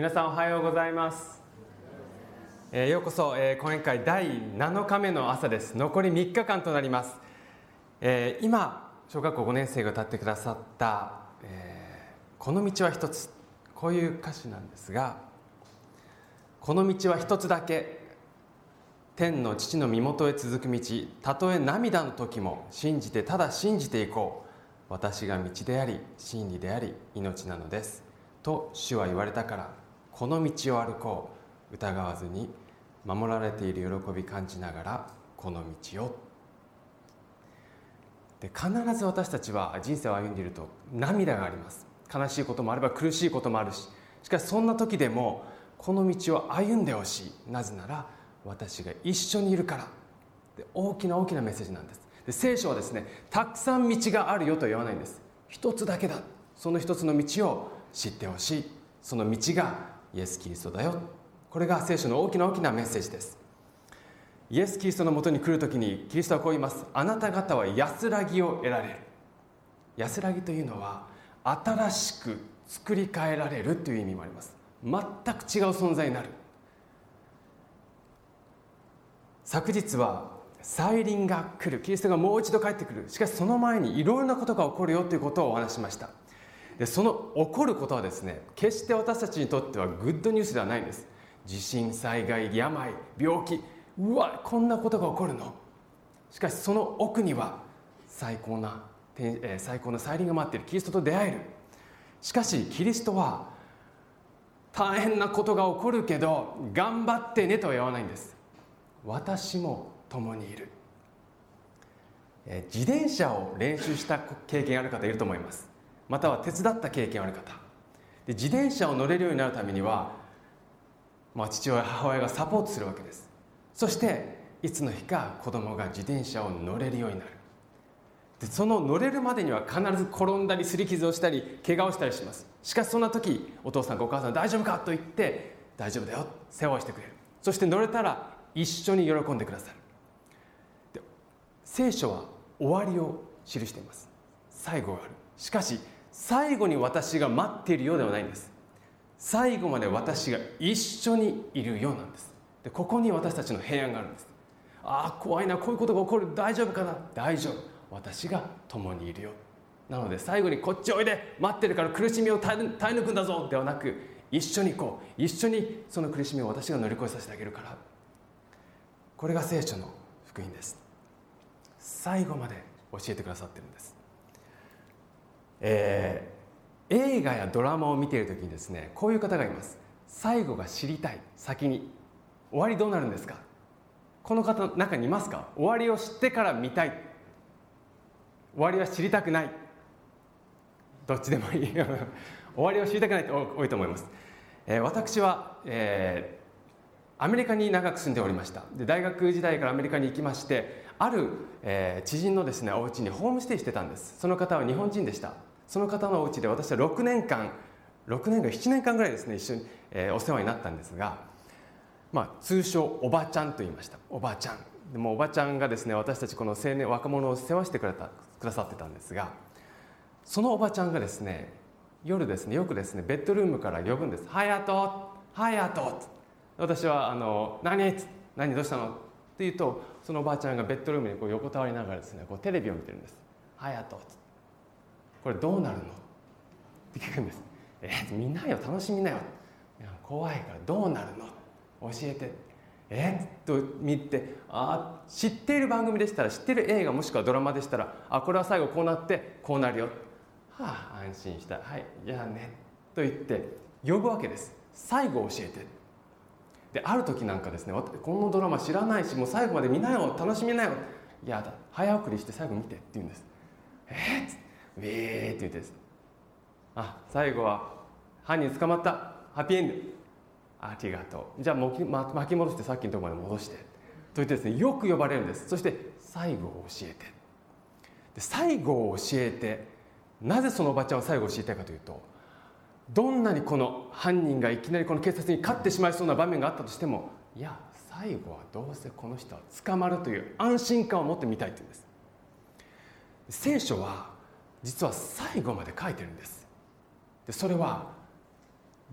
皆さんおはようございます、えー、ようこそ、えー、講演会第7日目の朝です。残り3日間となります、えー、今小学校5年生が歌ってくださった「えー、この道は一つ」こういう歌詞なんですが「この道は一つだけ。天の父の身元へ続く道。たとえ涙の時も信じてただ信じていこう。私が道であり真理であり命なのです」と主は言われたから。この道を歩こう。疑わずに守られている喜び感じながらこの道を。で必ず私たちは人生を歩んでいると涙があります。悲しいこともあれば苦しいこともあるし。しかしそんな時でもこの道を歩んでほしい。なぜなら私が一緒にいるから。で大きな大きなメッセージなんです。で聖書はですねたくさん道があるよと言わないんです。一つだけだ。その一つの道を知ってほしい。その道がイエス・キリストだよ。これが聖書の大きな大きなメッセージです。イエス・キリストのもとに来るときにキリストはこう言います。あなた方は安らぎを得られる。安らぎというのは新しく作り変えられるという意味もあります。全く違う存在になる。昨日は再臨が来る。キリストがもう一度帰ってくる。しかしその前にいろいろなことが起こるよということをお話しました。でその起こることはですね決して私たちにとってはグッドニュースではないんです。地震災害病病気。うわこんなことが起こるの。しかしその奥には最高な最高の再臨が待っている。キリストと出会える。しかしキリストは大変なことが起こるけど頑張ってねとは言わないんです。私も共にいる。自転車を練習した経験ある方いると思います。または手伝った経験ある方。で自転車を乗れるようになるためには、まあ、父親母親がサポートするわけです。そしていつの日か子供が自転車を乗れるようになる。でその乗れるまでには必ず転んだりすり傷をしたり怪我をしたりします。しかしそんな時お父さんかお母さん大丈夫かと言って大丈夫だよ世話をしてくれる。そして乗れたら一緒に喜んでくださる。で聖書は終わりを記しています。最後がある。しかし最後に私が待っているようではないんです。最後まで私が一緒にいるようなんです。でここに私たちの平安があるんです。ああ怖いなこういうことが起こる。大丈夫かな？大丈夫。私が共にいるよ。なので最後にこっちおいで待ってるから苦しみを耐え抜くんだぞではなく一緒に行こう。一緒にその苦しみを私が乗り越えさせてあげるから。これが聖書の福音です。最後まで教えてくださってるんです。えー、映画やドラマを見ている時にですねこういう方がいます。最後が知りたい。先に。終わりどうなるんですか？この方の中にいますか？終わりを知ってから見たい。終わりは知りたくない。どっちでもいい。終わりを知りたくないと多いと思います、えー、私は、えー、アメリカに長く住んでおりました。で大学時代からアメリカに行きましてある、えー、知人のですねお家にホームステイしてたんです。その方は日本人でした。その方のお家で私は6年間6年か7年間ぐらいですね一緒に、えー、お世話になったんですが、まあ、通称おばちゃんと言いました。おばちゃん。でもおばちゃんがですね私たちこの青年若者を世話してくれたくださってたんですがそのおばちゃんがですね夜ですねよくですねベッドルームから呼ぶんです「ハヤトハヤト」私はあの「何何？どうしたの?」って言うとそのおばあちゃんがベッドルームにこう横たわりながらですねこうテレビを見てるんです「ハヤト」これどうなるの？って聞くんです「え見なよ楽しみなよ」怖いからどうなるの？教えて。えっと見て。あ知っている番組でしたら知っている映画もしくはドラマでしたらあこれは最後こうなってこうなるよ。はあ安心した。はい。じゃあね。と言って呼ぶわけです。最後教えて。である時なんかですねこのドラマ知らないしもう最後まで見なよ楽しみなよ。いやだ。早送りして最後見てって言うんです。えっウェーって言ってあ最後は犯人捕まった。ハッピーエンド。ありがとう。じゃあ巻き戻してさっきのところまで戻して。と言ってですねよく呼ばれるんです。そして最後を教えて。で最後を教えてなぜそのおばちゃんは最後教えたいかというとどんなにこの犯人がいきなりこの警察に勝ってしまいそうな場面があったとしてもいや最後はどうせこの人は捕まるという安心感を持ってみたいというんです。聖書は実は最後まで書いてるんです。でそれは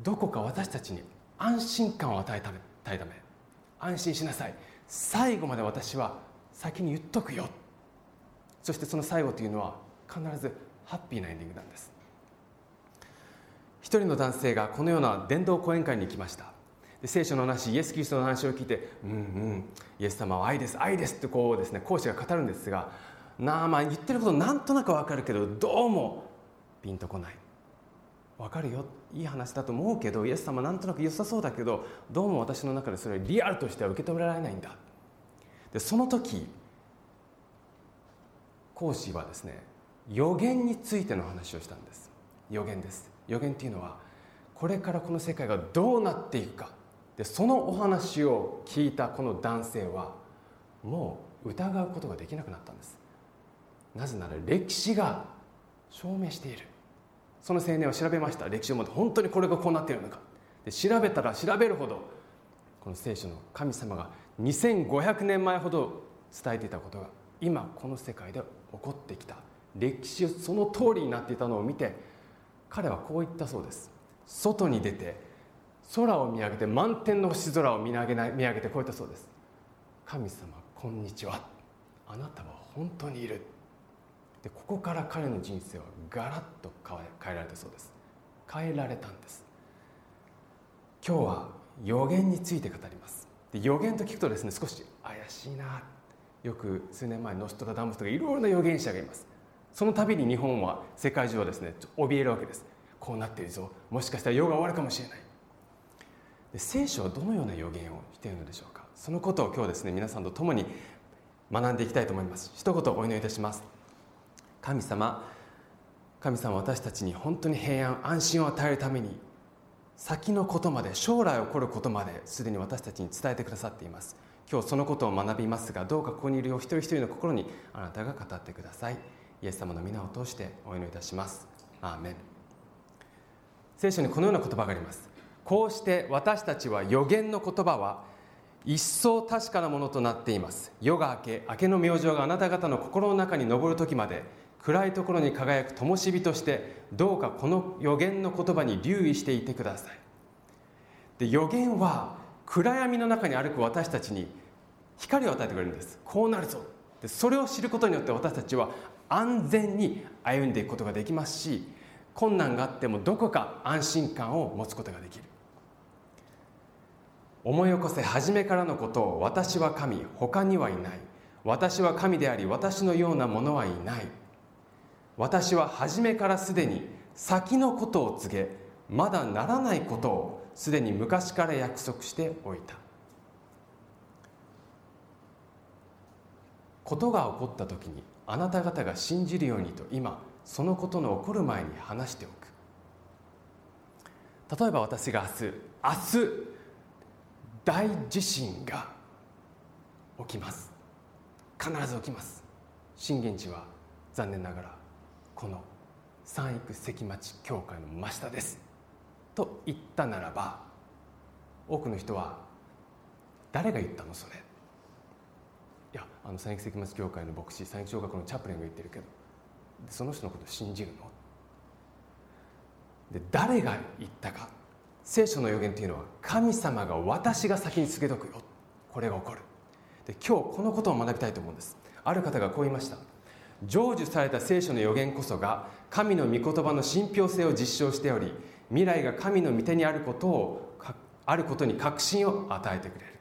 どこか私たちに安心感を与えたいため安心しなさい。最後まで私は先に言っとくよ。そしてその最後というのは必ずハッピーなエンディングなんです。一人の男性がこのような伝道講演会に行きました。で聖書の話イエス・キリストの話を聞いて「うんうんイエス様は愛です愛です」ってこうですね講師が語るんですがなあまあ言ってることなんとなくわかるけどどうもピンとこない。わかるよ。いい話だと思うけどイエス様なんとなく良さそうだけどどうも私の中でそれリアルとしては受け止められないんだ。でその時講師はですね予言についての話をしたんです。予言です。予言っていうのはこれからこの世界がどうなっていくか。でそのお話を聞いたこの男性はもう疑うことができなくなったんです。なぜなら歴史が証明している。その青年は調べました。歴史をもって本当にこれがこうなっているのか。で調べたら調べるほどこの聖書の神様が2500年前ほど伝えていたことが今この世界で起こってきた。歴史その通りになっていたのを見て彼はこう言ったそうです。外に出て空を見上げて満天の星空を見上げない見上げてこう言ったそうです。神様こんにちは。あなたは本当にいる。でここから彼の人生はガラッと変えられたそうです。変えられたんです。今日は予言について語ります。で予言と聞くとですね少し怪しいなよく数年前ノストラダムスとかいろいろな預言者がいます。その度に日本は世界中はですね怯えるわけです。こうなっているぞ。もしかしたら世が終わるかもしれない。で聖書はどのような予言をしているのでしょうか。そのことを今日ですね皆さんと共に学んでいきたいと思います。一言お祈りいたします。神様神様私たちに本当に平安安心を与えるために先のことまで将来起こることまですでに私たちに伝えてくださっています。今日そのことを学びますがどうかここにいるお一人一人の心にあなたが語ってください。イエス様の皆を通してお祈りいたします。アーメン。聖書にこのような言葉があります。こうして私たちは予言の言葉は一層確かなものとなっています。夜が明け明けの明星があなた方の心の中に昇る時まで暗いところに輝く灯火としてどうかこの予言の言葉に留意していてください。で予言は暗闇の中に歩く私たちに光を与えてくれるんです。こうなるぞ。でそれを知ることによって私たちは安全に歩んでいくことができますし困難があってもどこか安心感を持つことができる。思い起こせ初めからのことを私は神他にはいない。私は神であり私のようなものはいない。私は初めからすでに先のことを告げまだならないことをすでに昔から約束しておいた。ことが起こった時にあなた方が信じるようにと今そのことの起こる前に話しておく。例えば私が明日明日大地震が起きます。必ず起きます。震源地は残念ながら。この三育関町教会の真下です。と言ったならば多くの人は誰が言ったのそれ？いやあの三育関町教会の牧師三育小学校のチャプレンが言ってるけどその人のこと信じるの？で誰が言ったか？聖書の予言というのは神様が私が先に告げとくよ。これが起こる。で今日このことを学びたいと思うんです。ある方がこう言いました。成就された聖書の予言こそが神の御言葉の信憑性を実証しており未来が神の御手にあることをあることに確信を与えてくれる。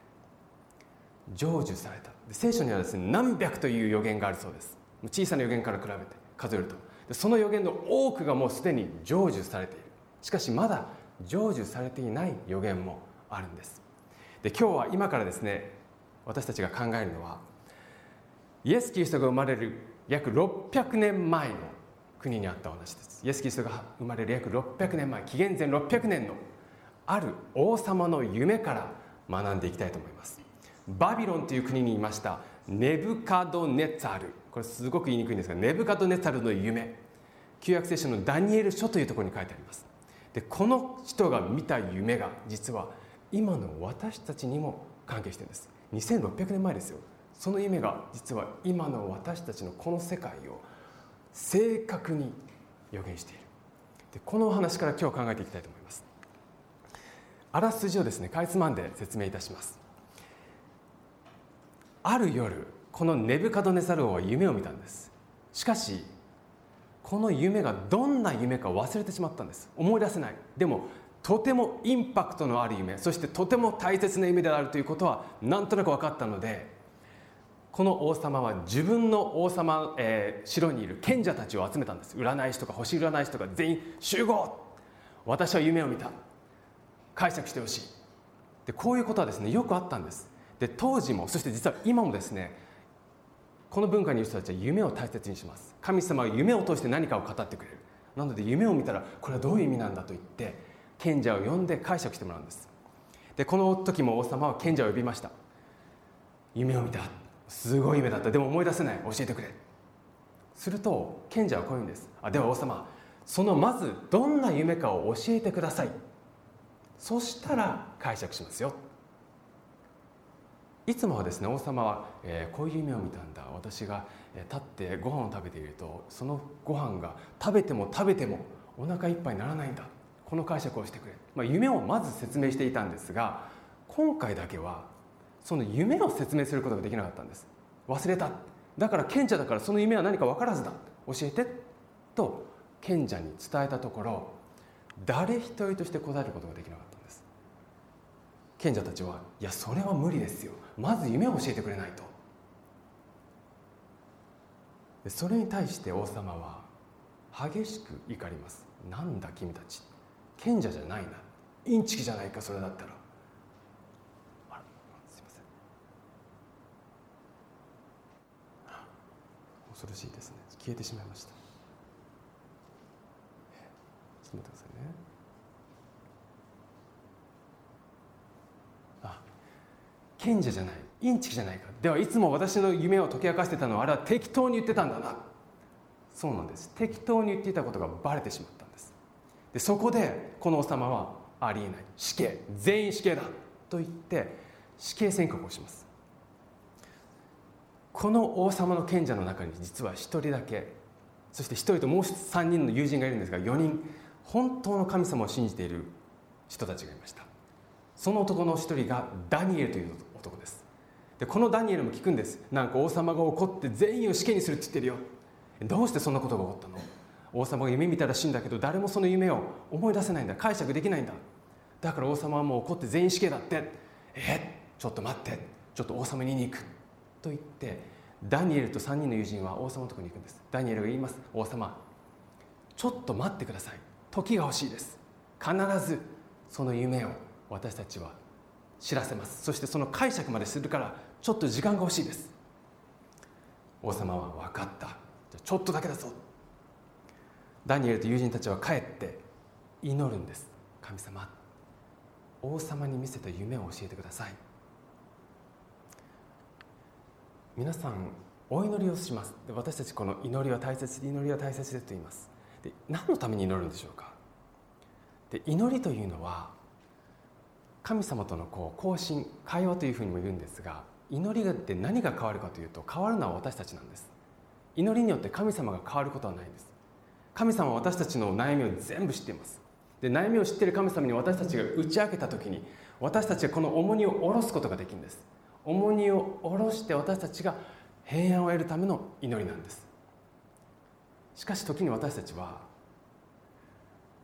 成就された。聖書にはですね何百という予言があるそうです。小さな予言から比べて数えると。その予言の多くがもうすでに成就されている。しかしまだ成就されていない予言もあるんです。で今日は今からですね私たちが考えるのはイエス・キリストが生まれる約600年前の国にあったお話です。イエス・キリストが生まれる約600年前紀元前600年のある王様の夢から学んでいきたいと思います。バビロンという国にいました。ネブカドネツァル。これすごく言いにくいんですがネブカドネツァルの夢。旧約聖書のダニエル書というところに書いてあります。でこの人が見た夢が実は今の私たちにも関係してるんです。2600年前ですよ。その夢が実は今の私たちのこの世界を正確に予言している。でこのお話から今日考えていきたいと思います。あらすじをですねかいつまんで説明いたします。ある夜このネブカドネサル王は夢を見たんです。しかしこの夢がどんな夢か忘れてしまったんです。思い出せない。でもとてもインパクトのある夢そしてとても大切な夢であるということはなんとなく分かったのでこの王様は自分の王様、えー、城にいる賢者たちを集めたんです。占い師とか星占い師とか全員集合。私は夢を見た。解釈してほしい。でこういうことはですねよくあったんです。で当時もそして実は今もですねこの文化にいる人たちは夢を大切にします。神様は夢を通して何かを語ってくれる。なので夢を見たらこれはどういう意味なんだと言って賢者を呼んで解釈してもらうんです。でこの時も王様は賢者を呼びました。夢を見た。すごい夢だった。でも思い出せない。教えてくれ。すると賢者はこういうんです。あでは王様そのまずどんな夢かを教えてください。そしたら解釈しますよ。いつもはですね王様は、えー、こういう夢を見たんだ。私が、えー、立ってご飯を食べているとそのご飯が食べても食べてもお腹いっぱいにならないんだ。この解釈をしてくれ、まあ、夢をまず説明していたんですが今回だけはその夢を説明することができなかったんです。忘れた。だから賢者だからその夢は何か分からずだ。教えて。と賢者に伝えたところ誰一人として答えることができなかったんです。賢者たちはいやそれは無理ですよ。まず夢を教えてくれないと。それに対して王様は激しく怒ります。なんだ君たち。賢者じゃないな。インチキじゃないかそれだったらあらすいません恐ろしいですね。消えてしまいました。ちょっと待ってくださいね。あ賢者じゃない。インチキじゃないか。ではいつも私の夢を解き明かしてたのはあれは適当に言ってたんだな。そうなんです。適当に言っていたことがバレてしまったんです。でそこでこの王様はありえない。死刑。全員死刑だ。と言って死刑宣告をします。この王様の賢者の中に実は1人だけそして1人ともう3人の友人がいるんですが4人本当の神様を信じている人たちがいました。その男の1人がダニエルという男です。でこのダニエルも聞くんです。なんか王様が怒って全員を死刑にするって言ってるよ。どうしてそんなことが起こったの？王様が夢見たらしいんだけど誰もその夢を思い出せないんだ。解釈できないんだ。だから王様はもう怒って全員死刑だって。え？ちょっと待って。ちょっと王様に言いに行く。と言ってダニエルと3人の友人は王様のとこに行くんです。ダニエルが言います。王様ちょっと待ってください。時が欲しいです。必ずその夢を私たちは知らせます。そしてその解釈までするからちょっと時間が欲しいです。王様は分かった。じゃちょっとだけだぞ。ダニエルと友人たちは帰って祈るんです。神様王様に見せた夢を教えてください。皆さんお祈りをします。で私たちこの祈りは大切で祈りは大切でと言います。で何のために祈るんでしょうか？で祈りというのは神様とのこう交信会話というふうにも言うんですが祈りって何が変わるかというと変わるのは私たちなんです。祈りによって神様が変わることはないんです。神様は私たちの悩みを全部知っています。で悩みを知っている神様に私たちが打ち明けた時に私たちはこの重荷を下ろすことができるんです。重荷を下ろして私たちが平安を得るための祈りなんです。しかし時に私たちは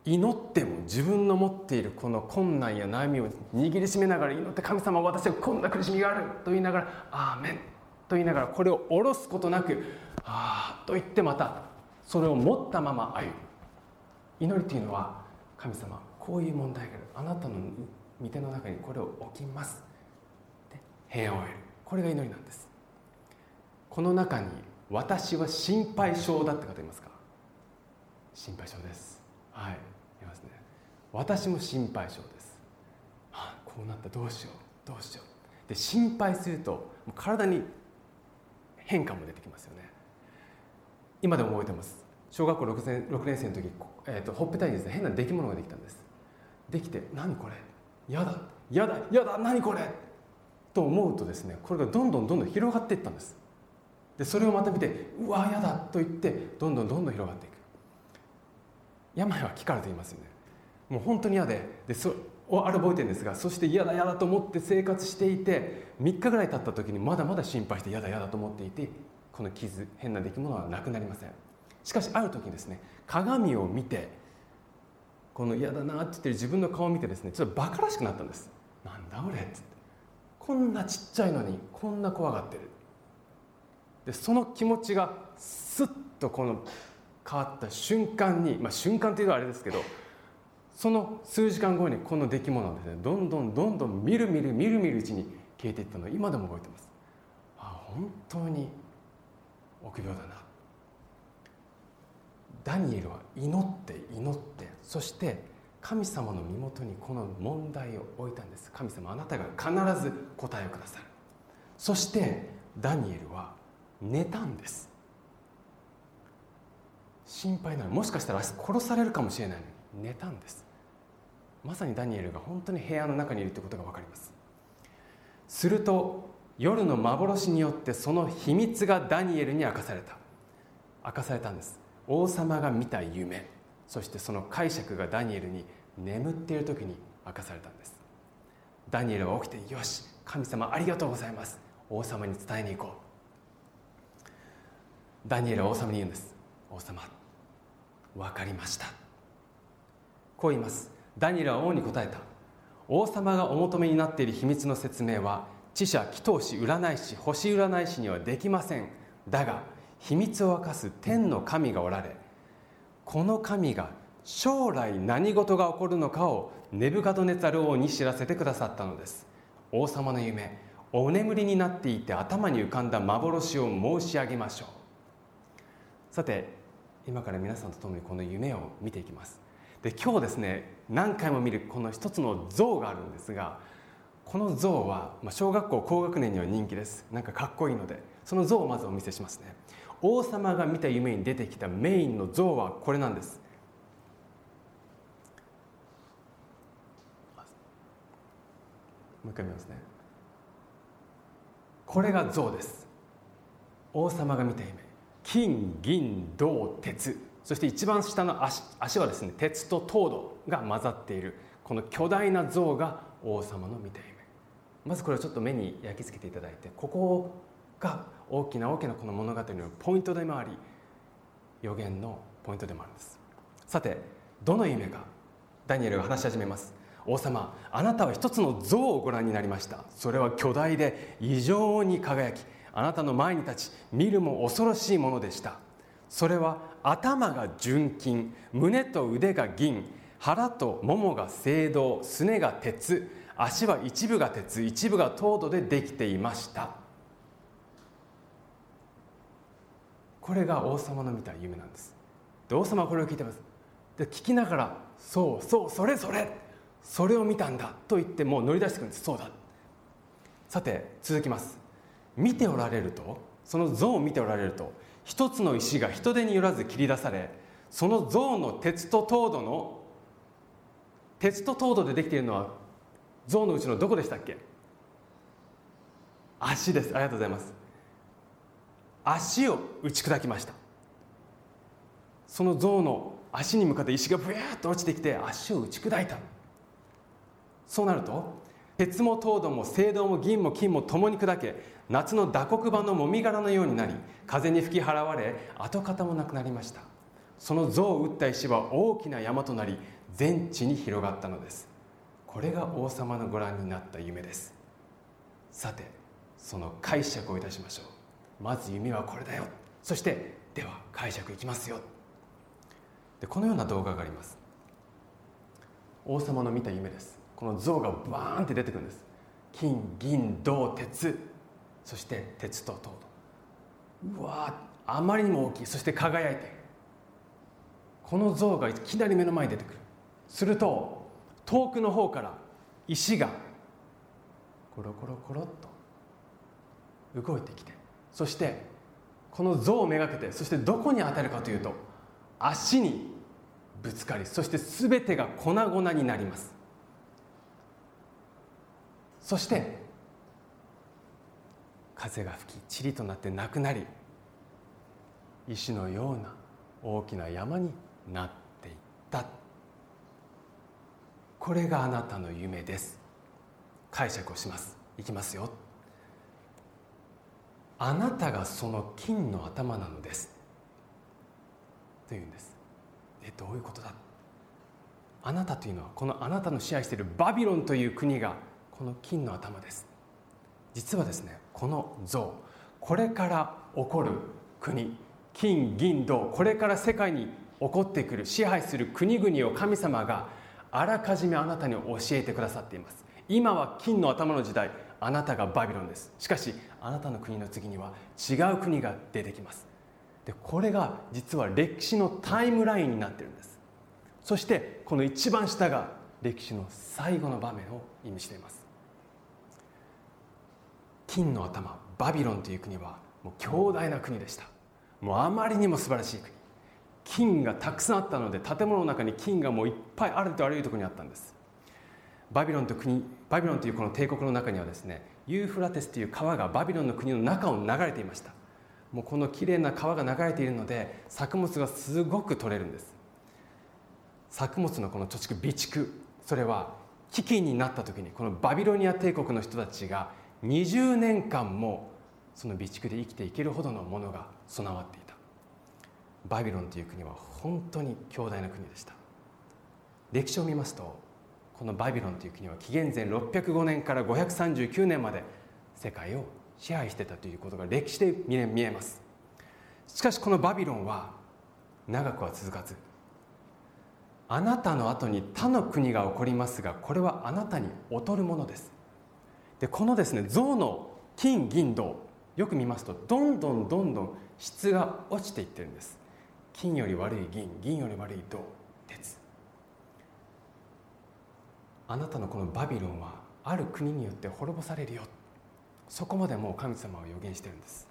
祈っても自分の持っているこの困難や悩みを握りしめながら祈って神様私はこんな苦しみがあると言いながら「アーメン」と言いながらこれを下ろすことなく「ああ」と言ってまたそれを持ったまま歩む。祈りというのは神様こういう問題がある。あなたの御手の中にこれを置きます。平安を得る。これが祈りなんです。この中に私は心配性だって方いますか？心配性です。はい。いますね。私も心配性です、あ、こうなった。どうしよう。どうしよう。で心配すると体に変化も出てきますよね。今でも覚えてます。小学校 6, 年6年生の時、えーと、ほっぺたにですね変な出来物ができたんです。できて何これ？やだ。やだやだ。何これ？と思うとですねこれがどんどんどんどん広がっていったんです。でそれをまた見てうわやだと言ってどんどんどんどん広がっていく。病は気からと言いますよね。もう本当に嫌ででそをある覚えてるんですがそして嫌だ嫌だと思って生活していて3日ぐらい経った時にまだまだ心配して嫌だ嫌だと思っていてこの傷変な出来物はなくなりません。しかしある時にですね鏡を見てこの嫌だなって言ってる自分の顔を見てですねちょっとバカらしくなったんです。なんだ俺っつって。こんなちっちゃいのにこんな怖がってる。でその気持ちがスッとこの変わった瞬間に、まあ、瞬間というのはあれですけどその数時間後にこの出来物ですねどんどんどんどんみるみるみるみるうちに消えていったのを今でも覚えてます。あ本当に臆病だな。ダニエルは祈って祈ってそして神様の身元にこの問題を置いたんです。神様あなたが必ず答えをくださる。そしてダニエルは寝たんです。心配なの。もしかしたら殺されるかもしれないのに寝たんです。まさにダニエルが本当に部屋の中にいるということが分かります。すると夜の幻によってその秘密がダニエルに明かされた。明かされたんです。王様が見た夢。そしてその解釈がダニエルに眠っている時に明かされたんです。ダニエルは起きてよし神様ありがとうございます。王様に伝えに行こう。ダニエルは王様に言うんです。王様分かりました。こう言います。ダニエルは王に答えた。王様がお求めになっている秘密の説明は知者祈祷師占い師星占い師にはできません。だが秘密を明かす天の神がおられこの神が将来何事が起こるのかをネブカドネザル王に知らせてくださったのです。王様の夢お眠りになっていて頭に浮かんだ幻を申し上げましょう。さて今から皆さんと共にこの夢を見ていきます。で今日ですね何回も見るこの一つの像があるんですがこの像は、小学校高学年には人気です。なんかかっこいいのでその像をまずお見せしますね。王様が見た夢に出てきたメインの像はこれなんです。もう一回見ますね。これが像です。王様が見た夢。金銀銅鉄。そして一番下の足足はですね鉄と糖度が混ざっている。この巨大な像が王様の見た夢。まずこれをちょっと目に焼き付けていただいてここが大きな大きなこの物語のポイントでもあり予言のポイントでもあるんです。さてどの夢か。ダニエルが話し始めます。王様あなたは一つの像をご覧になりました。それは巨大で異常に輝きあなたの前に立ち見るも恐ろしいものでした。それは頭が純金胸と腕が銀腹とももが青銅すねが鉄足は一部が鉄一部が糖度でできていました。これが王様の見た夢なんです。で王様はこれを聞いてます。で聞きながら「そうそうそれそれそれを見たんだ」と言ってもう乗り出してくるんです。そうだ。さて続きます。見ておられるとその像を見ておられると一つの石が人手によらず切り出されその像の鉄と糖度の鉄と糖度でできているのは像のうちのどこでしたっけ？足です。ありがとうございます。足を打ち砕きました。その像の足に向かって石がブヤーッと落ちてきて足を打ち砕いた。そうなると鉄も糖度も青銅も銀も金も共に砕け夏の打刻板のもみ殻のようになり風に吹き払われ跡形もなくなりました。その像を打った石は大きな山となり全地に広がったのです。これが王様のご覧になった夢です。さてその解釈をいたしましょう。まず夢はこれだよ。そしてでは解釈いきますよ。でこのような動画があります。王様の見た夢です。この像がバーンって出てくるんです。金銀銅鉄。そして鉄と糖度うわあまりにも大きい。そして輝いて。いるこの像がいきなり目の前に出てくる。すると遠くの方から石がコロコロコロっと動いてきて。そしてこの像をめがけてそしてどこに当たるかというと足にぶつかりそして全てが粉々になります。そして風が吹き塵となってなくなり石のような大きな山になっていった。これがあなたの夢です。解釈をします。いきますよ。あなたがその金の頭なのです。というんです。えどういうことだ？あなたというのはこのあなたの支配しているバビロンという国がこの金の頭です。実はですねこの像これから起こる国金銀銅これから世界に起こってくる支配する国々を神様があらかじめあなたに教えてくださっています。今は金の頭の時代あなたがバビロンです。しかしあなたの国の次には違う国が出てきます。でこれが実は歴史のタイムラインになってるんです。そしてこの一番下が歴史の最後の場面を意味しています。金の頭バビロンという国はもう強大な国でした。もうあまりにも素晴らしい国。金がたくさんあったので建物の中に金がもういっぱいあるとあらゆるところにあったんです。バビロンと国バビロンというこの帝国の中にはですねユーフラテスという川がバビロンの国の中を流れていました。もうこのきれいな川が流れているので作物がすごく取れるんです。作物のこの貯蓄備蓄それは危機になった時にこのバビロニア帝国の人たちが20年間もその備蓄で生きていけるほどのものが備わっていた。バビロンという国は本当に強大な国でした。歴史を見ますとこのバビロンという国は紀元前605年から539年まで世界を支配してたということが歴史で見えます。しかしこのバビロンは長くは続かずあなたの後に他の国が起こりますがこれはあなたに劣るものです。でこのですね象の金銀銅よく見ますとどんどんどんどん質が落ちていってるんです。金より悪い銀銀より悪い銅鉄あなたのこのバビロンはある国によって滅ぼされるよ。そこまでもう神様は予言してるんです。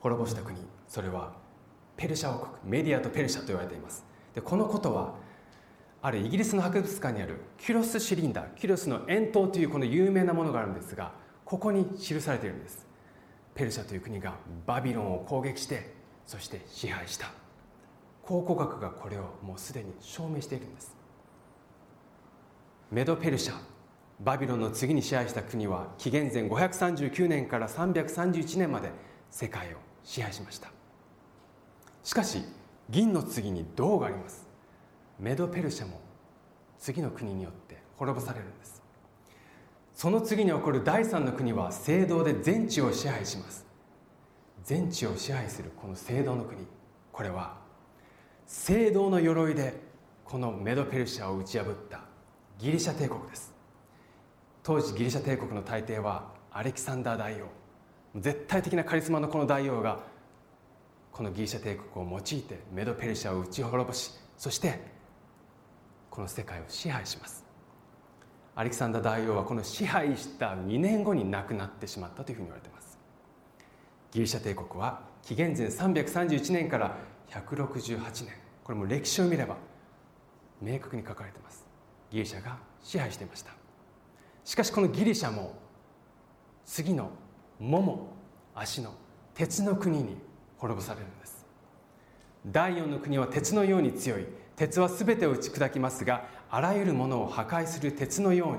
滅ぼした国それはペルシャ王国メディアとペルシャと言われています。でこのことはあるイギリスの博物館にあるキュロスシリンダーキュロスの円筒というこの有名なものがあるんですがここに記されているんです。ペルシャという国がバビロンを攻撃してそして支配した。考古学がこれをもうすでに証明しているんです。メドペルシャ。バビロンの次に支配した国は紀元前539年から331年まで世界を支配しました。しかし銀の次に銅があります。メドペルシャも次の国によって滅ぼされるんです。その次に起こる第三の国は聖堂で全地を支配します。全地を支配するこの聖堂の国。これは聖堂の鎧でこのメドペルシャを打ち破ったギリシャ帝国です。当時ギリシャ帝国の大帝はアレキサンダー大王絶対的なカリスマのこの大王がこのギリシャ帝国を用いてメドペルシャを打ち滅ぼしそしてこの世界を支配します。アレキサンダー大王はこの支配した2年後に亡くなってしまったというふうに言われています。ギリシャ帝国は紀元前331年から168年。これも歴史を見れば明確に書かれています。ギリシャが支配していました。しかしこのギリシャも次のもも足の鉄の国に滅ぼされるんです。第四の国は鉄のように強い。鉄は全てを打ち砕きますがあらゆるものを破壊する鉄のように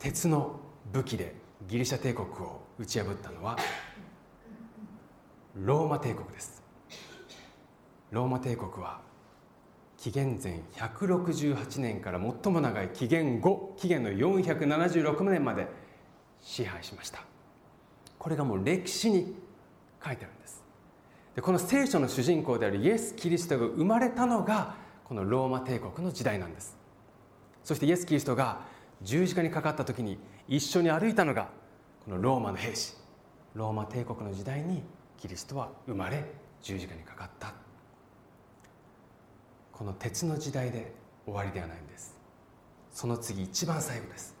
鉄の武器でギリシャ帝国を打ち破ったのはローマ帝国です。ローマ帝国は紀元前168年から最も長い紀元後紀元の476年まで支配しました。これがもう歴史に書いてあるんです。でこの聖書の主人公であるイエス・キリストが生まれたのがこのローマ帝国の時代なんです。そしてイエス・キリストが十字架にかかった時に一緒に歩いたのがこのローマの兵士ローマ帝国の時代にキリストは生まれ十字架にかかった。この鉄の時代で終わりではないんです。その次一番最後です。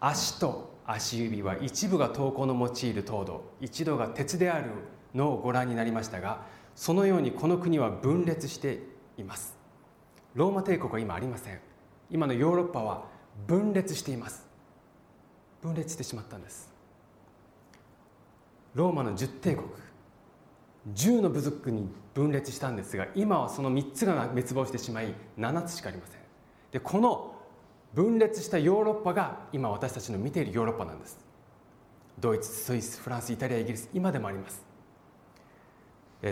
足と足指は一部が投稿の用いる糖度一度が鉄であるのをご覧になりましたがそのようにこの国は分裂しています。ローマ帝国は今ありません。今のヨーロッパは分裂しています。分裂してしまったんです。ローマの十帝国。10の部族に分裂したんですが今はその3つが滅亡してしまい7つしかありません。でこの分裂したヨーロッパが今私たちの見ているヨーロッパなんです。ドイツスイスフランスイタリアイギリス今でもあります。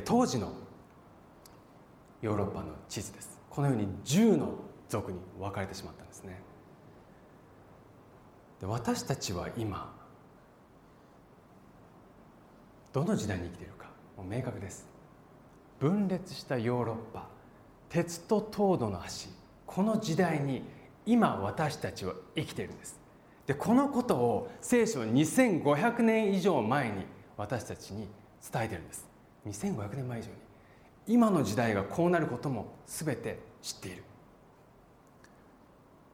当時のヨーロッパの地図です。このように10の族に分かれてしまったんですね。で私たちは今どの時代に生きているか。もう明確です。分裂したヨーロッパ鉄と糖度の足この時代に今私たちは生きているんです。でこのことを聖書2500年以上前に私たちに伝えてるんです。2500年前以上に。今の時代がこうなることも全て知っている。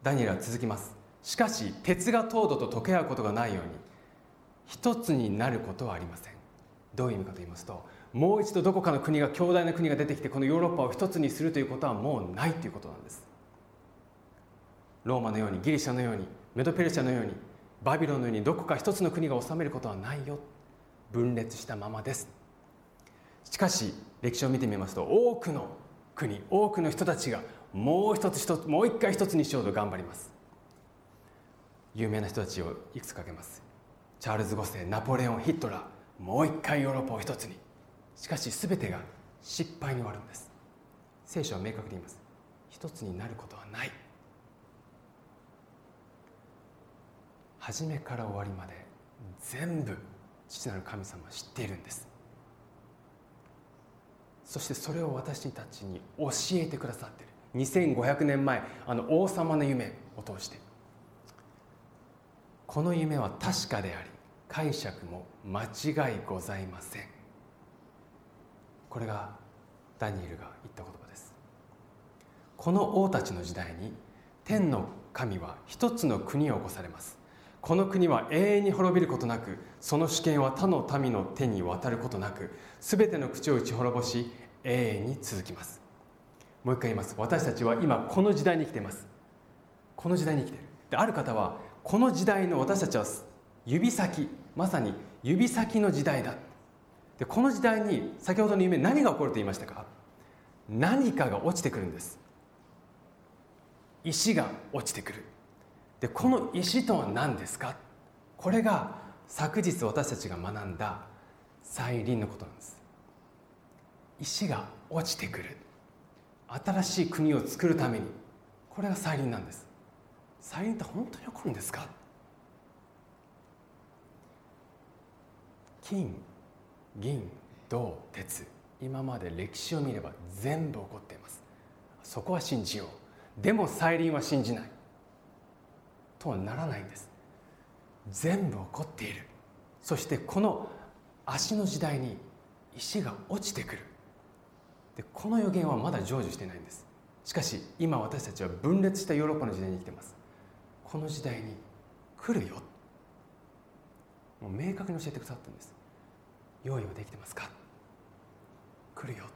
ダニエルは続きます。しかし鉄が糖度と溶け合うことがないように一つになることはありません。どういう意味かと言いますともう一度どこかの国が強大な国が出てきてこのヨーロッパを一つにするということはもうないということなんです。ローマのようにギリシャのようにメドペルシャのようにバビロンのようにどこか一つの国が治めることはないよ。分裂したままです。しかし歴史を見てみますと多くの国多くの人たちがもう一つ一つもう一回一つにしようと頑張ります。有名な人たちをいくつかけます。チャールズ5世ナポレオンヒットラー。もう一回ヨーロッパを一つに。しかし全てが失敗に終わるんです。聖書は明確に言います。一つになることはない。初めから終わりまで全部父なる神様は知っているんです。そしてそれを私たちに教えてくださっている2500年前あの王様の夢を通して。この夢は確かであり解釈も間違いございません。これがダニエルが言った言葉です。この王たちの時代に天の神は一つの国を起こされます。この国は永遠に滅びることなくその主権は他の民の手に渡ることなく全ての口を打ち滅ぼし永遠に続きます。もう一回言います。私たちは今この時代に生きています。この時代に生きている。である方はこの時代の私たちは指先まさに指先の時代だ。でこの時代に先ほどの夢何が起こると言いましたか？何かが落ちてくるんです。石が落ちてくる。でこの石とは何ですか？これが昨日私たちが学んだ再臨のことなんです。石が落ちてくる。新しい国を作るために。これが再臨なんです。再臨って本当に起こるんですか？金銀銅鉄今まで歴史を見れば全部起こっています。そこは信じよう。でも再臨は信じない。とはならないんです。全部起こっている。そしてこの足の時代に石が落ちてくる。でこの予言はまだ成就してないんです。しかし今私たちは分裂したヨーロッパの時代に生きてます。この時代に来るよ。もう明確に教えてくださったんです。用意はできてますか？来るよ。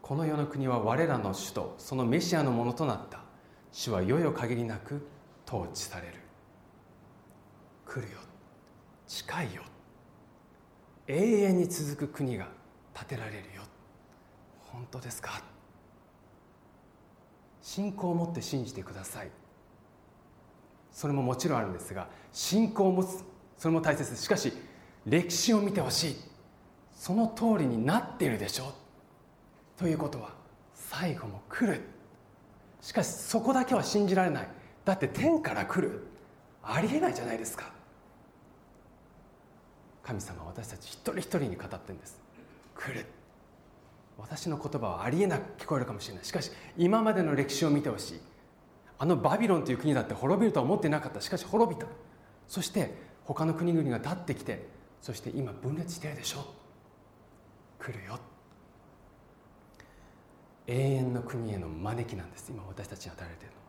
この世の国は我らの首都そのメシアのものとなった。主はいよよ限りなく統治される。来るよ。近いよ。永遠に続く国が建てられるよ。本当ですか？信仰を持って信じてください。それももちろんあるんですが信仰を持つそれも大切です。しかし歴史を見てほしい。その通りになっているでしょということは最後も来る。しかしそこだけは信じられない。だって天から来る。ありえないじゃないですか。神様私たち一人一人に語ってるんです。来る。私の言葉はありえなく聞こえるかもしれない。しかし今までの歴史を見てほしい。あのバビロンという国だって滅びるとは思ってなかった。しかし滅びた。そして他の国々が立ってきてそして今分裂してるでしょ来るよ。永遠の国への招きなんです。今私たちに与えられているのは。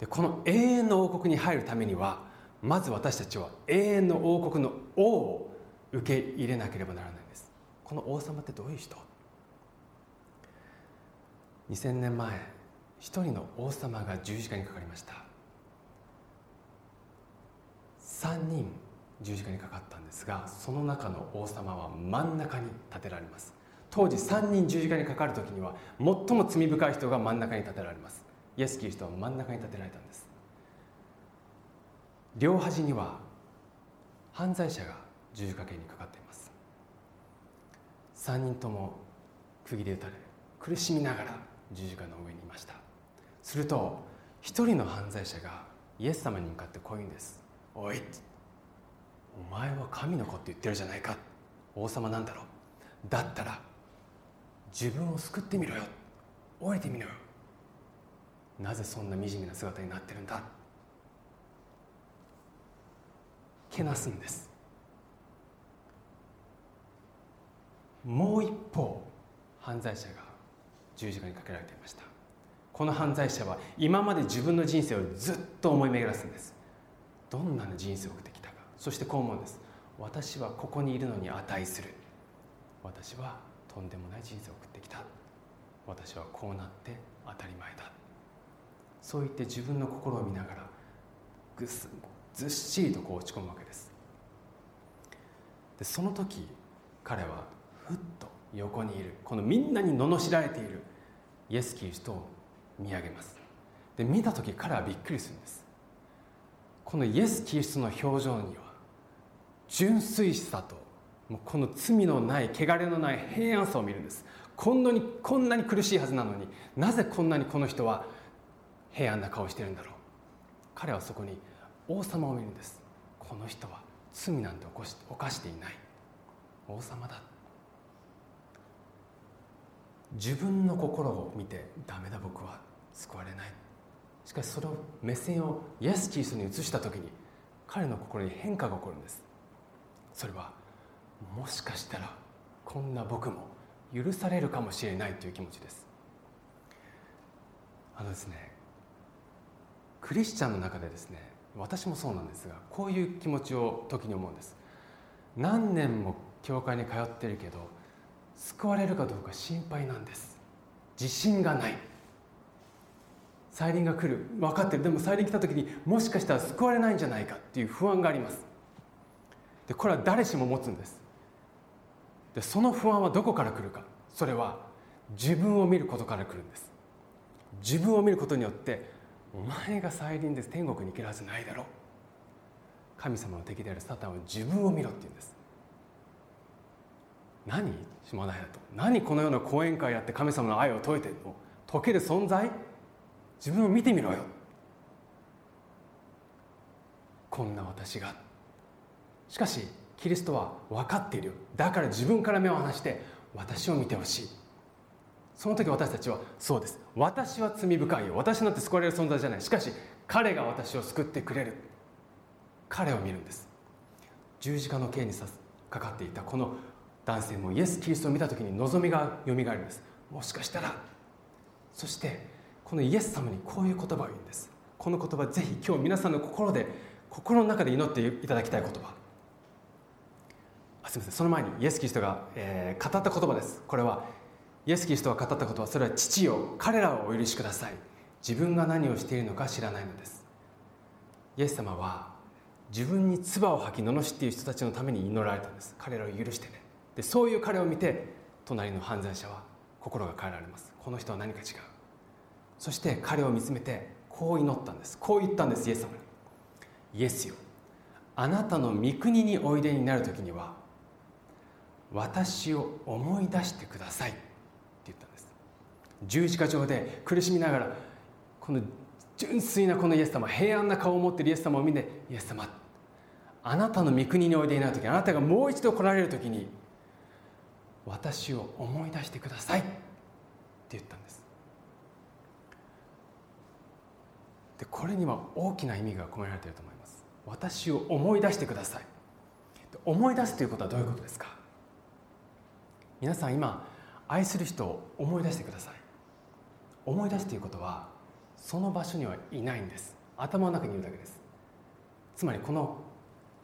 でこの永遠の王国に入るためにはまず私たちは永遠の王国の王を受け入れなければならないんです。この王様ってどういう人？2000年前一人の王様が十字架にかかりました。3人十字架にかかったんですがその中の王様は真ん中に立てられます。当時3人十字架にかかる時には最も罪深い人が真ん中に立てられます。イエス・キリストは真ん中に立てられたんです。両端には犯罪者が十字架にかかっています。3人とも釘で打たれ苦しみながら十字架の上にいました。すると一人の犯罪者がイエス様に向かってこう言うんです「おいお前は神の子って言ってるじゃないか。王様なんだろ。だったら自分を救ってみろよ。降りてみろよ。なぜそんな惨めな姿になってるんだ。けなすんです。もう一方犯罪者が十字架にかけられていました。この犯罪者は今まで自分の人生をずっと思い巡らすんです。どんな人生を送ってそしてこう思うんです。私はここにいるのに値する。私はとんでもない人生を送ってきた。私はこうなって当たり前だ。そう言って自分の心を見ながらぐっすずっしりとこう落ち込むわけです。でその時彼はふっと横にいる。このみんなに罵られている。イエス・キリストを見上げます。で見た時彼はびっくりするんです。このイエス・キリストの表情には純粋さともうこの罪のない汚れのない平安さを見るんです。こんなにこんなに苦しいはずなのになぜこんなにこの人は平安な顔してるんだろう。彼はそこに王様を見るんです。この人は罪なんて犯していない。王様だ。自分の心を見てダメだ僕は救われない。しかしそれを目線をイエス・キリストに移した時に彼の心に変化が起こるんです。それはもしかしたらこんな僕も許されるかもしれないという気持ちです。あのですねクリスチャンの中でですね私もそうなんですがこういう気持ちを時に思うんです。何年も教会に通ってるけど救われるかどうか心配なんです。自信がない。再臨が来る。分かってる。でも再臨来た時にもしかしたら救われないんじゃないかっていう不安があります。でこれは誰しも持つんです。でその不安はどこから来るか。それは自分を見ることから来るんです。自分を見ることによってお前が再臨です。天国に行けるはずないだろう。神様の敵であるサタンは自分を見ろって言うんです。何？島田隼人。何このような講演会やって神様の愛を説いてるの？解ける存在？自分を見てみろよ。こんな私が。しかしキリストは分かっているよ。だから自分から目を離して私を見てほしい。その時私たちはそうです。私は罪深いよ。私なんて救われる存在じゃない。しかし彼が私を救ってくれる。彼を見るんです。十字架の刑にさかかっていたこの男性もイエス・キリストを見た時に望みがよみがえるんです。もしかしたらそしてこのイエス様にこういう言葉を言うんです。この言葉ぜひ今日皆さんの心で心の中で祈っていただきたい言葉。すみません。その前にイエス・キリストが、えー、語った言葉です。これはイエス・キリストが語ったことはそれは父よ彼らをお許しください。自分が何をしているのか知らないのです。イエス様は自分に唾を吐き罵っている人たちのために祈られたんです。彼らを許してね。でそういう彼を見て隣の犯罪者は心が変えられます。この人は何か違う。そして彼を見つめてこう祈ったんです。こう言ったんですイエス様に。イエスよ。あなたの御国においでになる時には私を思い出してください。って言ったんです。十字架上で苦しみながらこの純粋なこのイエス様平安な顔を持っているイエス様を見てイエス様あなたの御国においでになる時あなたがもう一度来られる時に私を思い出してください。って言ったんです。でこれには大きな意味が込められていると思います。私を思い出してください。思い出すということはどういうことですか？皆さん今愛する人を思い出してください。思い出すということはその場所にはいないんです。頭の中にいるだけです。つまりこの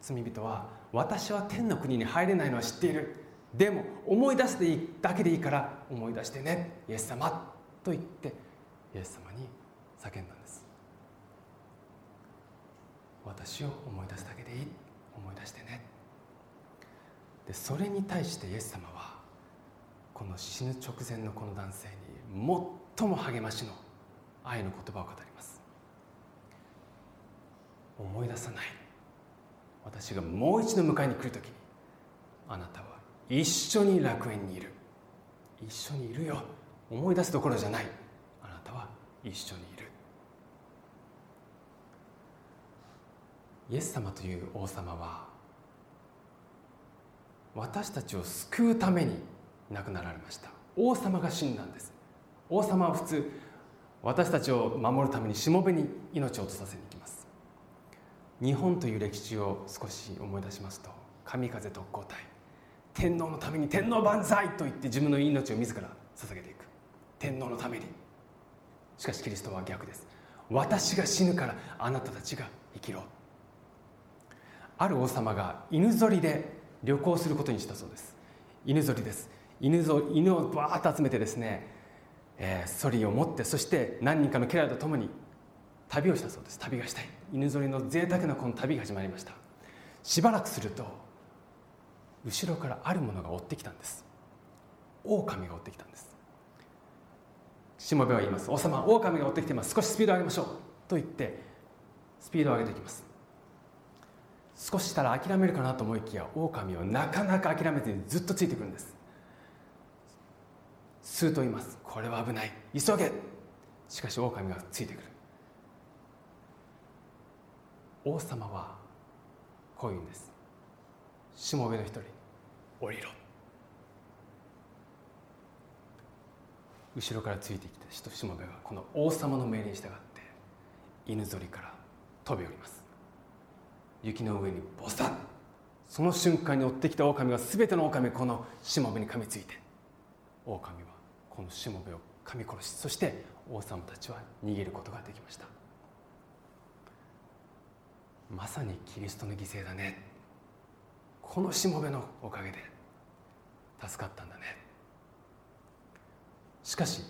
罪人は私は天の国に入れないのは知っている。でも思い出すだけでいいから思い出してね。イエス様と言ってイエス様に叫んだんです。私を思い出すだけでいい。思い出してね。でそれに対してイエス様はこの死ぬ直前のこの男性に最も励ましの愛の言葉を語ります。思い出さない。私がもう一度迎えに来る時にあなたは一緒に楽園にいる。一緒にいるよ。思い出すどころじゃない。あなたは一緒にいる。イエス様という王様は私たちを救うために亡くなられました。王様が死んだんです。王様は普通私たちを守るためにしもべに命を落とさせに行きます。日本という歴史を少し思い出しますと神風特攻隊天皇のために天皇万歳と言って自分の命を自ら捧げていく。天皇のために。しかしキリストは逆です。私が死ぬからあなたたちが生きろ。ある王様が犬ぞりで旅行することにしたそうです。犬ぞりです。犬ぞ犬をバーッと集めてですね、えー、ソリを持ってそして何人かの家来と共に旅をしたそうです。旅がしたい。犬ぞりの贅沢なこの旅が始まりました。しばらくすると後ろからあるものが追ってきたんです。狼が追ってきたんです。しもべは言います。王様狼が追ってきています。少しスピードを上げましょう。と言ってスピードを上げていきます。少ししたら諦めるかなと思いきや狼はなかなか諦めずにずっとついてくるんです。すると言います。これは危ない。急げ。しかし狼がついてくる。王様はこう言うんです。しもべの一人。降りろ。後ろからついてきた人しもべはこの王様の命令に従って犬ぞりから飛び降ります。雪の上にボサッ。その瞬間に追ってきた狼が全ての狼このしもべに噛みついて狼はこのしもべを噛み殺しそして王様たちは逃げることができました。まさにキリストの犠牲だね。このしもべのおかげで助かったんだね。しかし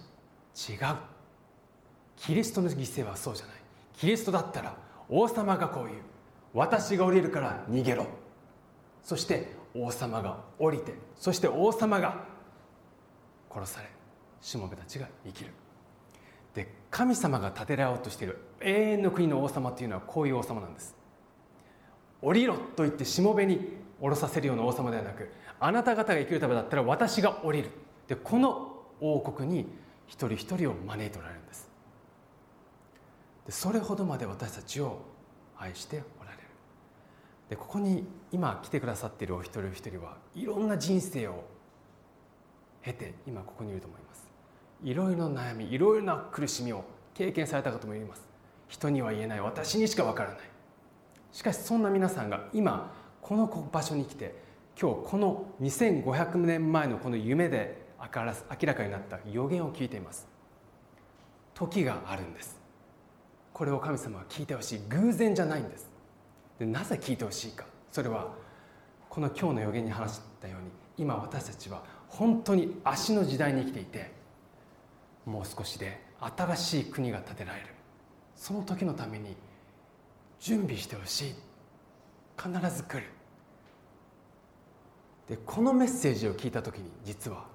違う。キリストの犠牲はそうじゃない。キリストだったら王様がこう言う。私が降りるから逃げろ。そして王様が降りてそして王様が殺されしもべたちが生きる。で神様が建てられようとしている。永遠の国の王様というのはこういう王様なんです。降りろと言ってしもべに降ろさせるような王様ではなくあなた方が生きるためだったら私が降りる。でこの王国に一人一人を招いておられるんです。でそれほどまで私たちを愛しておられる。でここに今来てくださっているお一人お一人はいろんな人生を経て今ここにいると思います。いろいろな悩みいろいろな苦しみを経験された方もいます。人には言えない私にしかわからない。しかしそんな皆さんが今この場所に来て今日この2500年前のこの夢で明らかになった予言を聞いています。時があるんです。これを神様は聞いてほしい。偶然じゃないんです。でなぜ聞いてほしいか。それはこの今日の予言に話したように今私たちは本当に足の時代に生きていてもう少しで新しい国が建てられる。その時のために準備してほしい。必ず来る。でこのメッセージを聞いた時に実は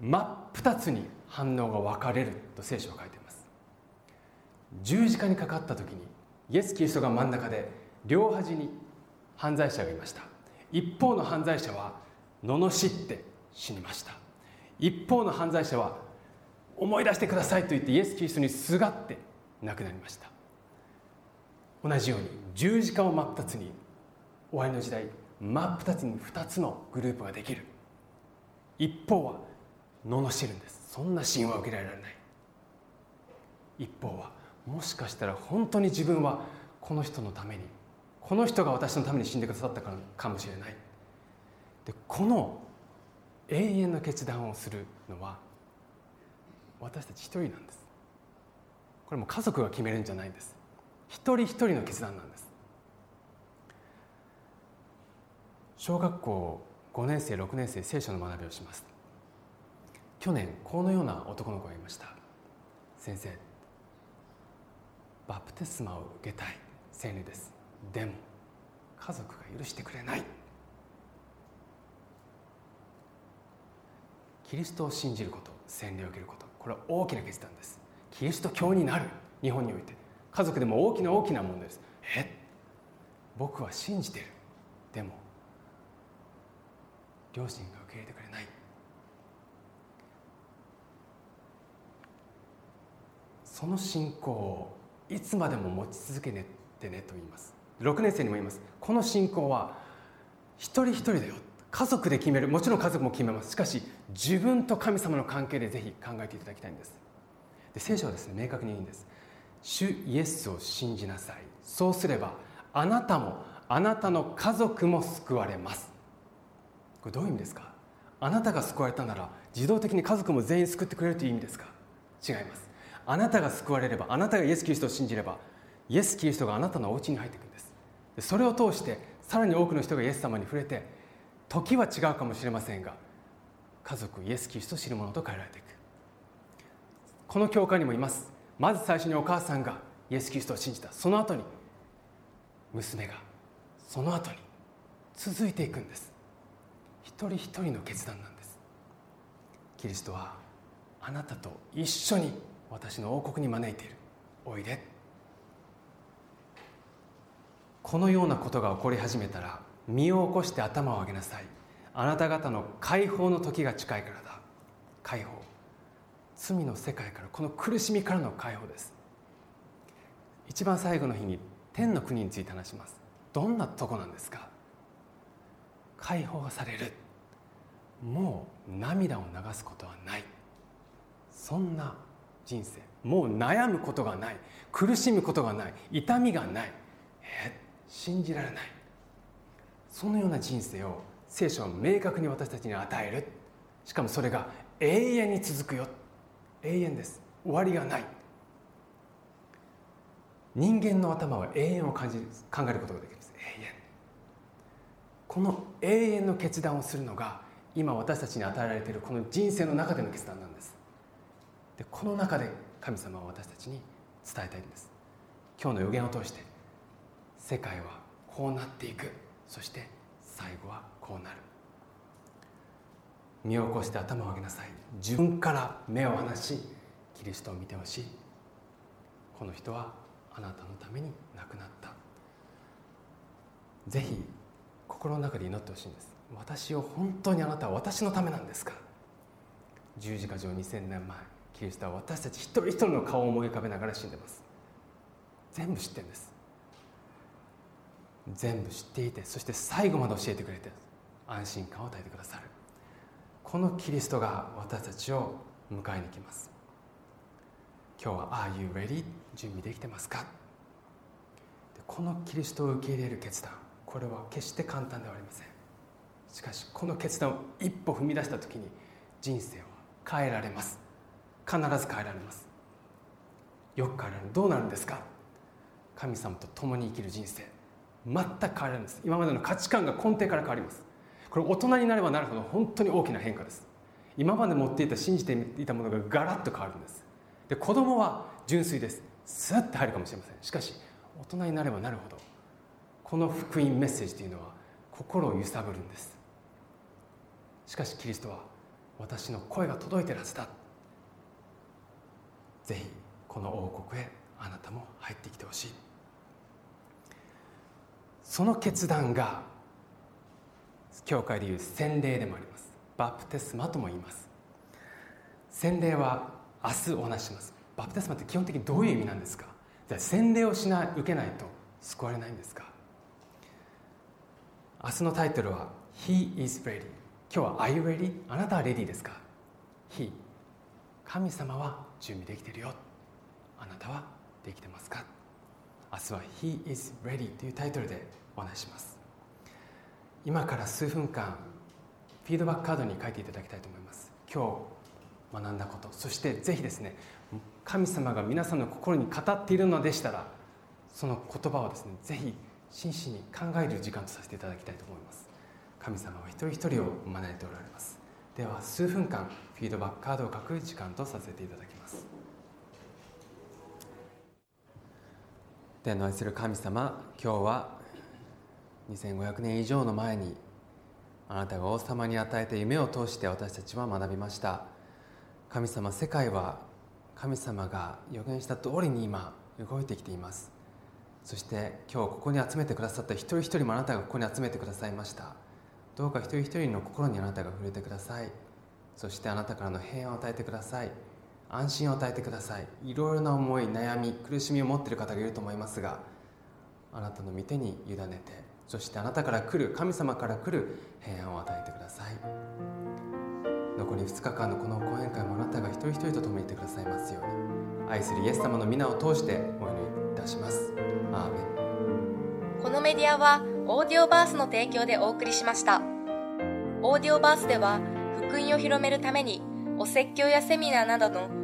真っ二つに反応が分かれると聖書は書いています。十字架にかかった時にイエス・キリストが真ん中で両端に犯罪者がいました。一方の犯罪者は罵って死にました。一方の犯罪者は思い出してくださいと言ってイエス・キリストにすがって亡くなりました。同じように十字架を真っ二つに終わりの時代真っ二つに二つのグループができる。一方は罵るんです。そんな神話を受けられない。一方はもしかしたら本当に自分はこの人のためにこの人が私のために死んでくださったかもしれない。でこの永遠の決断をするのは私たち一人なんです。これも家族が決めるんじゃないんです。一人一人の決断なんです。小学校5年生6年生聖書の学びをします。去年このような男の子がいました。先生バプテスマを受けたい。青年です。でも家族が許してくれない。キリストを信じること洗礼を受けること。これは大きな決断です。キリスト教になる。日本において。家族でも大きな大きな問題です。え？僕は信じてる。でも両親が受け入れてくれない。その信仰をいつまでも持ち続けてねと言います。6年生にも言います。この信仰は一人一人だよ家族で決めるもちろん家族も決めます。しかし自分と神様の関係でぜひ考えていただきたいんです。で聖書はですね明確に言うんです。主イエスを信じなさい。そうすればあなたもあなたの家族も救われます。これどういう意味ですか？あなたが救われたなら自動的に家族も全員救ってくれるという意味ですか？違います。あなたが救われればあなたがイエス・キリストを信じればイエス・キリストがあなたのお家に入っていくんです。それを通してさらに多くの人がイエス様に触れて時は違うかもしれませんが家族イエス・キリストを知る者と変えられていく。この教会にもいます。まず最初にお母さんがイエス・キリストを信じたその後に娘がその後に続いていくんです。一人一人の決断なんです。キリストはあなたと一緒に私の王国に招いている。おいで。このようなことが起こり始めたら身を起こして頭を上げなさい。あなた方の解放の時が近いからだ。解放。罪の世界からこの苦しみからの解放です。一番最後の日に天の国について話します。どんなとこなんですか？解放される。もう涙を流すことはない。そんな人生。もう悩むことがない。苦しむことがない。痛みがない。え？信じられない。そのような人生を聖書は明確に私たちに与える。しかもそれが永遠に続くよ。永遠です。終わりがない。人間の頭は永遠を感じ考えることができます。永遠。この永遠の決断をするのが今私たちに与えられているこの人生の中での決断なんです。でこの中で神様は私たちに伝えたいんです。今日の予言を通して世界はこうなっていく。そして最後はこうなる。身を起こして頭を上げなさい。自分から目を離しキリストを見てほしい。この人はあなたのために亡くなった。ぜひ心の中で祈ってほしいんです。私を本当にあなたは私のためなんですか。十字架上2000年前キリストは私たち一人一人の顔を思い浮かべながら死んでます。全部知ってるんです。全部知っていてそして最後まで教えてくれて安心感を与えてくださる。このキリストが私たちを迎えに来ます。今日は「Are you ready?」準備できてますか？このキリストを受け入れる決断これは決して簡単ではありません。しかしこの決断を一歩踏み出した時に人生は変えられます。必ず変えられます。よく変えられるどうなるんですか？神様と共に生きる人生。全く変えられるんです。今までの価値観が根底から変わります。これ大人になればなるほど本当に大きな変化です。今まで持っていた信じていたものがガラッと変わるんです。で子供は純粋です。スッて入るかもしれません。しかし大人になればなるほどこの福音メッセージというのは心を揺さぶるんです。しかしキリストは私の声が届いてるはずだ。ぜひこの王国へあなたも入ってきてほしい。その決断が教会でいう洗礼でもあります。バプテスマとも言います。洗礼は明日お話します。バプテスマって基本的にどういう意味なんですか？じゃあ洗礼をしない受けないと救われないんですか？明日のタイトルは「He is ready」今日は「Are you ready?」あなたはレディーですか？He 神様は準備できてるよ。あなたはできてますか？明日は「He is ready」というタイトルでお話します。今から数分間フィードバックカードに書いていただきたいと思います。今日学んだことそしてぜひですね神様が皆さんの心に語っているのでしたらその言葉をですねぜひ真摯に考える時間とさせていただきたいと思います。神様は一人一人を招いておられます。では数分間フィードバックカードを書く時間とさせていただきます。天の愛する神様今日は2500年以上の前にあなたが王様に与えた夢を通して私たちは学びました。神様世界は神様が予言した通りに今動いてきています。そして今日ここに集めてくださった一人一人もあなたがここに集めてくださいました。どうか一人一人の心にあなたが触れてください。そしてあなたからの平安を与えてください。安心を与えてください。いろいろな思い悩み苦しみを持っている方がいると思いますがあなたの御手に委ねてそしてあなたから来る神様から来る平安を与えてください。残り2日間のこの講演会もあなたが一人一人と共にいてくださいますように愛するイエス様の皆を通してお祈りいたします。アーメン。このメディアはオーディオバースの提供でお送りしました。オーディオバースでは福音を広めるためにお説教やセミナーなどの